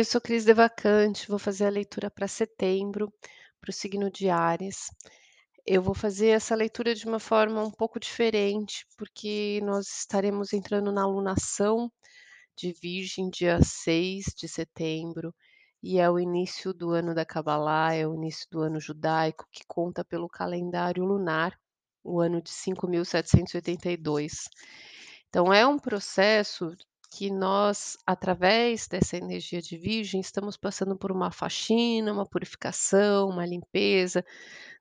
Eu sou Cris Devacante, vou fazer a leitura para setembro, para o signo de Áries. Eu vou fazer essa leitura de uma forma um pouco diferente, porque nós estaremos entrando na alunação de Virgem, dia 6 de setembro, e é o início do ano da Cabalá, é o início do ano judaico, que conta pelo calendário lunar, o ano de 5.782. Então, é um processo que nós, através dessa energia de Virgem, estamos passando por uma faxina, uma purificação, uma limpeza.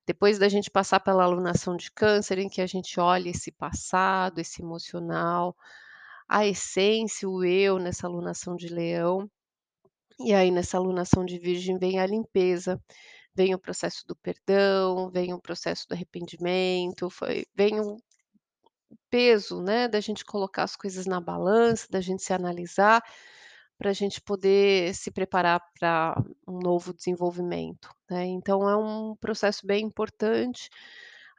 Depois da gente passar pela alunação de Câncer, em que a gente olha esse passado, esse emocional, a essência, o eu nessa alunação de Leão. E aí, nessa alunação de Virgem, vem a limpeza, vem o processo do perdão, vem o processo do arrependimento, foi, vem o peso, né, da gente colocar as coisas na balança, da gente se analisar, para a gente poder se preparar para um novo desenvolvimento, né. Então é um processo bem importante.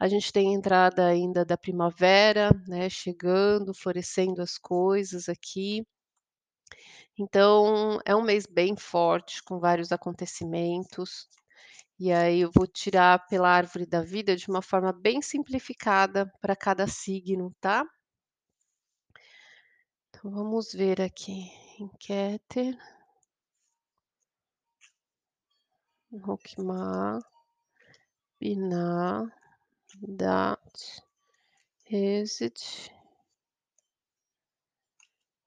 A gente tem entrada ainda da primavera, né, chegando, florescendo as coisas aqui. Então é um mês bem forte, com vários acontecimentos. E aí eu vou tirar pela árvore da vida de uma forma bem simplificada para cada signo, tá? Então vamos ver aqui, Enquete. Hokmah, Binah, Dat, Hesed,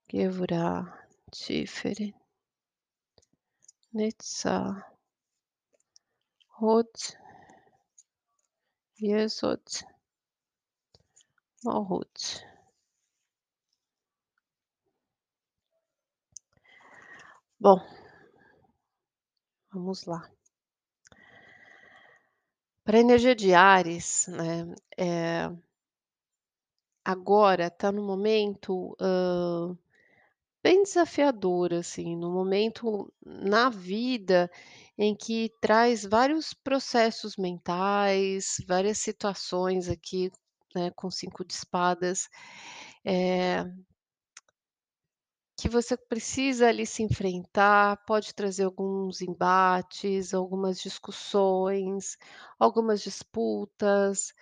Gevurah, Tiferet, Netzah, Hod, Yesod, Malhut. Bom, vamos lá. Para a energia de Áries, né, eh, agora está no momento, hã, bem desafiador, assim, no momento na vida em que traz vários processos mentais, várias situações aqui, né, com 5 de espadas, eh que você precisa ali se enfrentar, pode trazer alguns embates, algumas discussões, algumas disputas,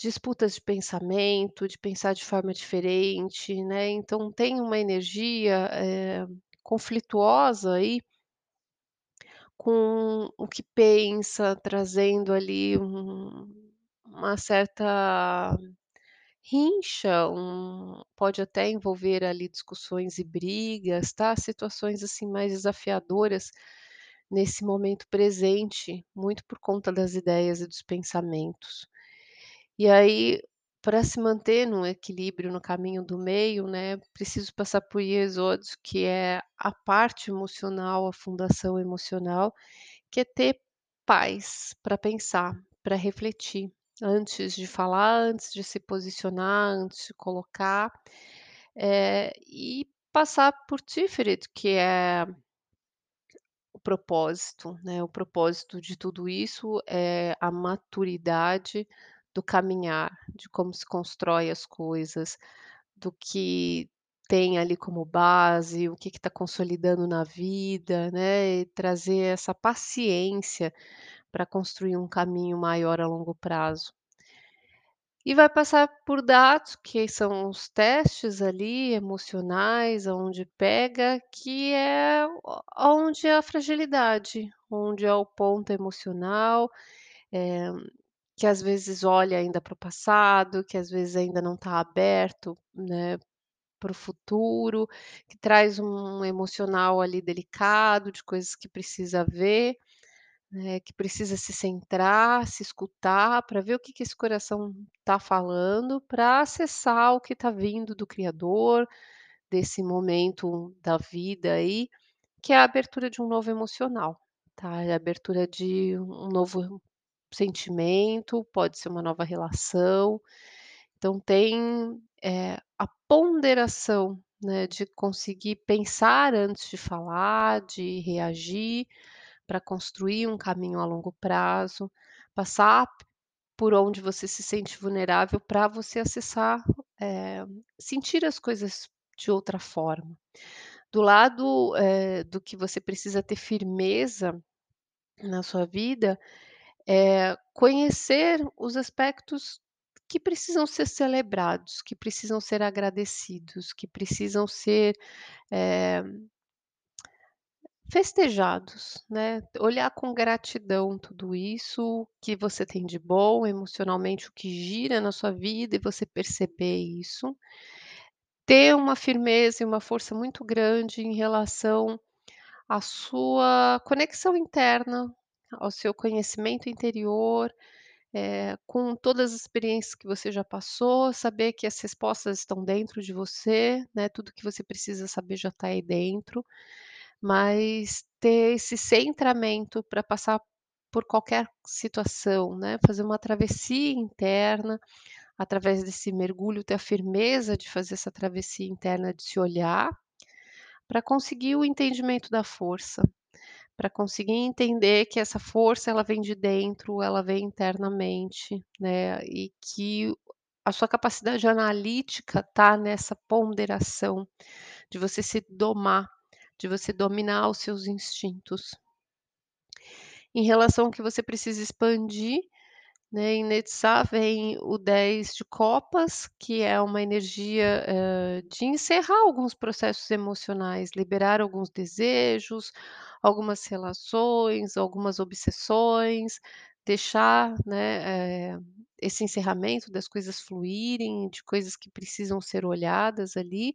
disputas de pensamento, de pensar de forma diferente, né, então tem uma energia, eh, conflituosa aí com o que pensa, trazendo ali um uma certa rincha, um pode até envolver ali discussões e brigas, tá, situações, assim, mais desafiadoras nesse momento presente, muito por conta das ideias e dos pensamentos. E aí, para se manter no equilíbrio, no caminho do meio, né, preciso passar por Yesod, que é a parte emocional, a fundação emocional, que é ter paz para pensar, para refletir, antes de falar, antes de se posicionar, antes de colocar, eh, e passar por Tiferet, que é o propósito, né, o propósito de tudo isso é a maturidade do caminhar, de como se constrói as coisas, do que tem ali como base, o que está consolidando na vida, né, e trazer essa paciência para construir um caminho maior a longo prazo. E vai passar por dados, que são os testes ali emocionais, aonde pega, que é o aonde é a fragilidade, onde é o ponto emocional, eh, que às vezes olha ainda para o passado, que às vezes ainda não está aberto, né, para o futuro, que traz um emocional ali delicado, de coisas que precisa ver, né, que precisa se centrar, se escutar, para ver o que que esse coração está falando, para acessar o que está vindo do criador, desse momento da vida aí, que é a abertura de um novo emocional, tá, é a abertura de um novo sentimento, pode ser uma nova relação. Então tem, eh, a ponderação, né, de conseguir pensar antes de falar, de reagir, para construir um caminho a longo prazo, passar por onde você se sente vulnerável para você acessar, eh, sentir as coisas de outra forma. Do lado, eh, do que você precisa ter firmeza na sua vida, eh, conhecer os aspectos que precisam ser celebrados, que precisam ser agradecidos, que precisam ser, eh festejados, né, olhar com gratidão tudo isso que você tem de bom, emocionalmente, o que gira na sua vida e você perceber isso. Ter uma firmeza e uma força muito grande em relação à sua conexão interna, ao seu conhecimento interior, eh, com todas as experiências que você já passou, saber que as respostas estão dentro de você, né, tudo que você precisa saber já está aí dentro, mas ter esse centramento para passar por qualquer situação, né, fazer uma travessia interna, através desse mergulho, ter a firmeza de fazer essa travessia interna, de se olhar, para conseguir o entendimento da força, para conseguir entender que essa força ela vem de dentro, ela vem internamente, né, e que a sua capacidade analítica está nessa ponderação, de você se domar, de você dominar os seus instintos. Em relação ao que você precisa expandir, né, em Netsá vem o 10 de copas, que é uma energia, hã, de encerrar alguns processos emocionais, liberar alguns desejos, algumas relações, algumas obsessões, deixar, né, eh, esse encerramento das coisas fluírem, de coisas que precisam ser olhadas ali,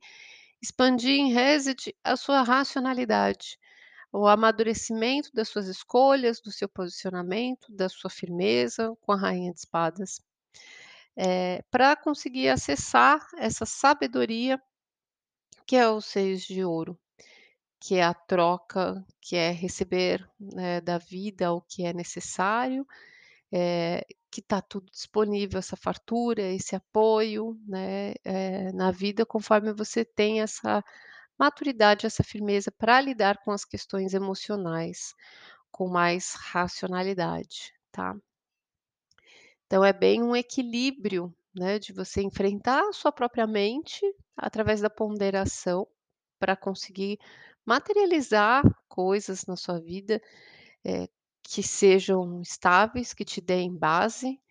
expandir em Reset a sua racionalidade, o amadurecimento das suas escolhas, do seu posicionamento, da sua firmeza com a rainha de espadas. Eh, pra conseguir acessar essa sabedoria que é o 6 de ouro, que é a troca, que é receber, né, da vida o que é necessário, eh, que está tudo disponível, essa fartura, esse apoio, né, eh, na vida conforme você tem essa maturidade, essa firmeza pra lidar com as questões emocionais, com mais racionalidade, tá. Então é bem um equilíbrio, né, de você enfrentar a sua própria mente, através da ponderação, pra conseguir materializar coisas na sua vida, eh, que sejam estáveis, que te deem base,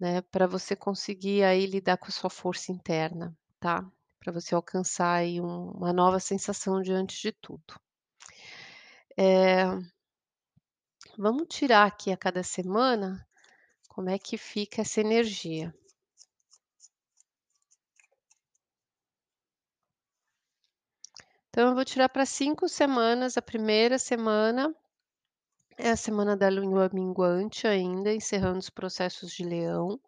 né, pra você conseguir aí lidar com a sua força interna, tá. Pra você alcançar aí um uma nova sensação diante de tudo. Eh vamos tirar aqui a cada semana, como é que fica essa energia. Então eu vou tirar pra 5 semanas, a 1ª semana é a semana da lua minguante ainda, encerrando os processos de leão.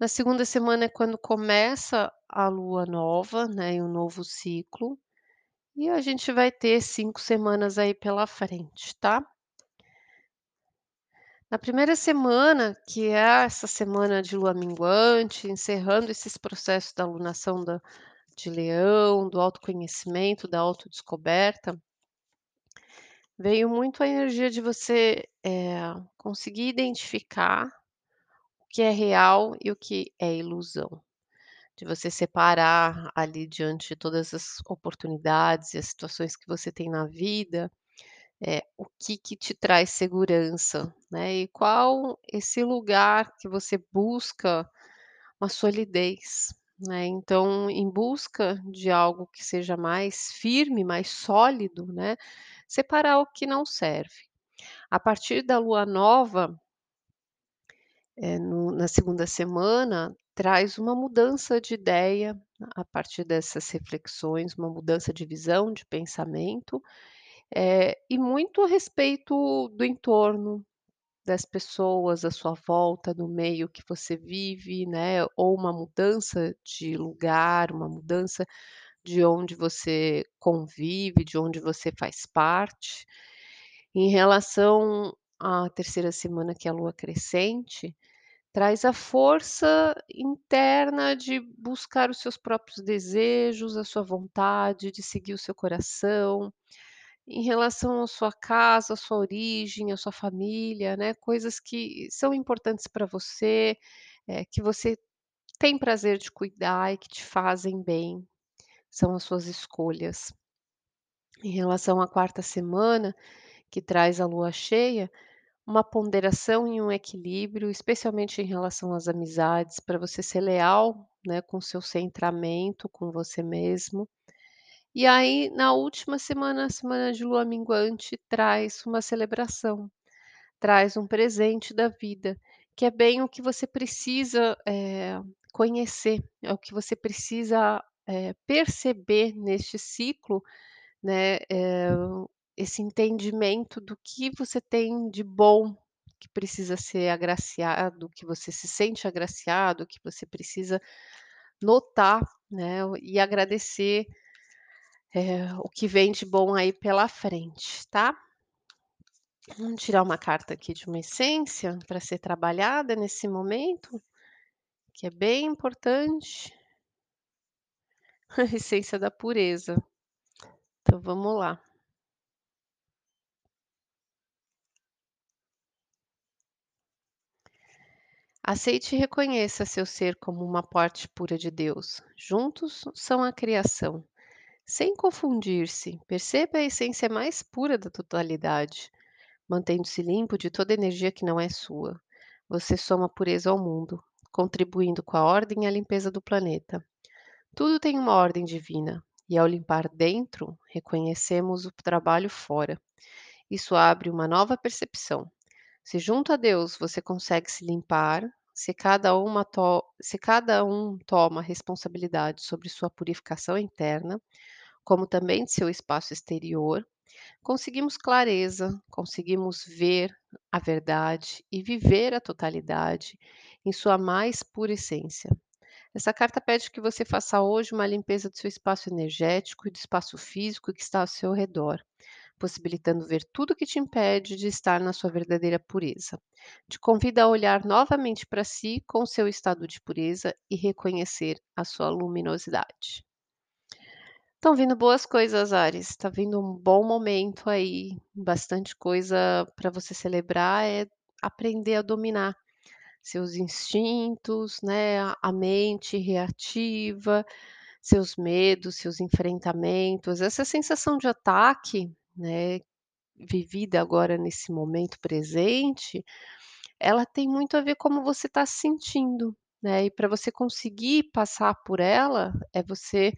Na 2ª semana é quando começa a lua nova, né, e o novo ciclo, e a gente vai ter 5 semanas aí pela frente, tá. Na 1ª semana, que é essa semana de lua minguante, encerrando esses processos da alunação da de leão, do autoconhecimento, da autodescoberta veio muito a energia de você, eh, conseguir identificar o que é real e o que é ilusão. De você separar ali diante de todas as oportunidades e as situações que você tem na vida, eh, o que que te traz segurança, né, e qual esse lugar que você busca uma solidez, né. Então, em busca de algo que seja mais firme, mais sólido, né, separar o que não serve. A partir da lua nova eh, no na 2ª semana, traz uma mudança de ideia, a partir dessas reflexões, uma mudança de visão, de pensamento, eh, e muito a respeito do entorno, das pessoas à sua volta, do meio que você vive, né, ou uma mudança de lugar, uma mudança de onde você convive, de onde você faz parte. Em relação à 3ª semana, que é a lua crescente, traz a força interna de buscar os seus próprios desejos, a sua vontade de seguir o seu coração, em relação à sua casa, à sua origem, à sua família, né, coisas que são importantes pra você, eh, que você tem prazer de cuidar e que te fazem bem, são as suas escolhas. Em relação à quarta semana, que traz a lua cheia, uma ponderação e um equilíbrio, especialmente em relação às amizades, para você ser leal, né, com seu centramento, com você mesmo. E aí, na última semana, a semana de lua minguante, traz uma celebração, traz um presente da vida, que é bem o que você precisa, eh, conhecer, é o que você precisa, eh, perceber neste ciclo, né, eh, esse entendimento do que você tem de bom, que precisa ser agraciado, que você se sente agraciado, que você precisa notar, né, e agradecer, eh, o que vem de bom aí pela frente, tá? Vamos tirar uma carta aqui de uma essência para ser trabalhada nesse momento, que é bem importante. A essência da pureza. Então vamos lá. Aceite e reconheça seu ser como uma parte pura de Deus. Juntos são a criação. Sem confundir-se, perceba a essência mais pura da totalidade, mantendo-se limpo de toda energia que não é sua. Você soma pureza ao mundo, contribuindo com a ordem e a limpeza do planeta. Tudo tem uma ordem divina, e ao limpar dentro, reconhecemos o trabalho fora. Isso abre uma nova percepção. Se junto a Deus você consegue se limpar, se cada uma se cada um toma responsabilidade sobre sua purificação interna, como também de seu espaço exterior, conseguimos clareza, conseguimos ver a verdade e viver a totalidade em sua mais pura essência. Essa carta pede que você faça hoje uma limpeza do seu espaço energético e do espaço físico que está ao seu redor, possibilitando ver tudo que te impede de estar na sua verdadeira pureza. Te convida a olhar novamente para si com seu estado de pureza e reconhecer a sua luminosidade. Estão vindo boas coisas, Ares. Está vindo um bom momento aí, bastante coisa para você celebrar, é aprender a dominar seus instintos, né, a mente reativa, seus medos, seus enfrentamentos, essa sensação de ataque, né, vivida agora nesse momento presente, ela tem muito a ver como você está se sentindo, né, e para você conseguir passar por ela, é você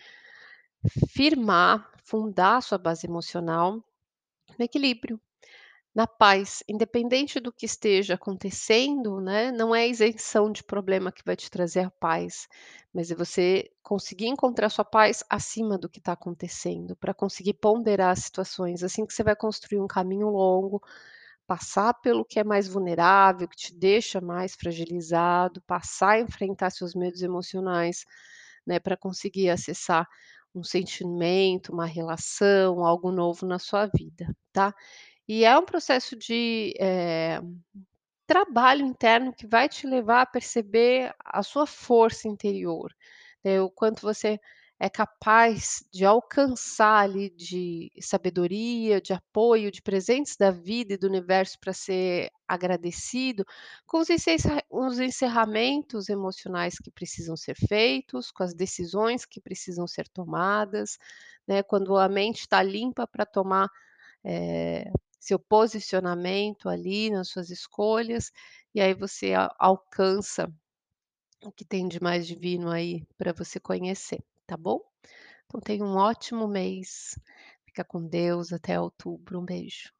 firmar, fundar sua base emocional no equilíbrio. Na paz, independente do que esteja acontecendo, né, não é a isenção de problema que vai te trazer a paz, mas é você conseguir encontrar sua paz acima do que está acontecendo, para conseguir ponderar as situações, assim que você vai construir um caminho longo, passar pelo que é mais vulnerável, que te deixa mais fragilizado, passar a enfrentar seus medos emocionais, né, para conseguir acessar um sentimento, uma relação, algo novo na sua vida, tá? E é um processo de, eh, trabalho interno que vai te levar a perceber a sua força interior, né, o quanto você é capaz de alcançar ali de sabedoria, de apoio, de presentes da vida e do universo para ser agradecido, com os encerra os encerramentos emocionais que precisam ser feitos, com as decisões que precisam ser tomadas, né, quando a mente está limpa para tomar, eh, seu posicionamento ali nas suas escolhas, e aí você alcança o que tem de mais divino aí para você conhecer, tá bom? Então tenha um ótimo mês. Fica com Deus, até outubro. Um beijo.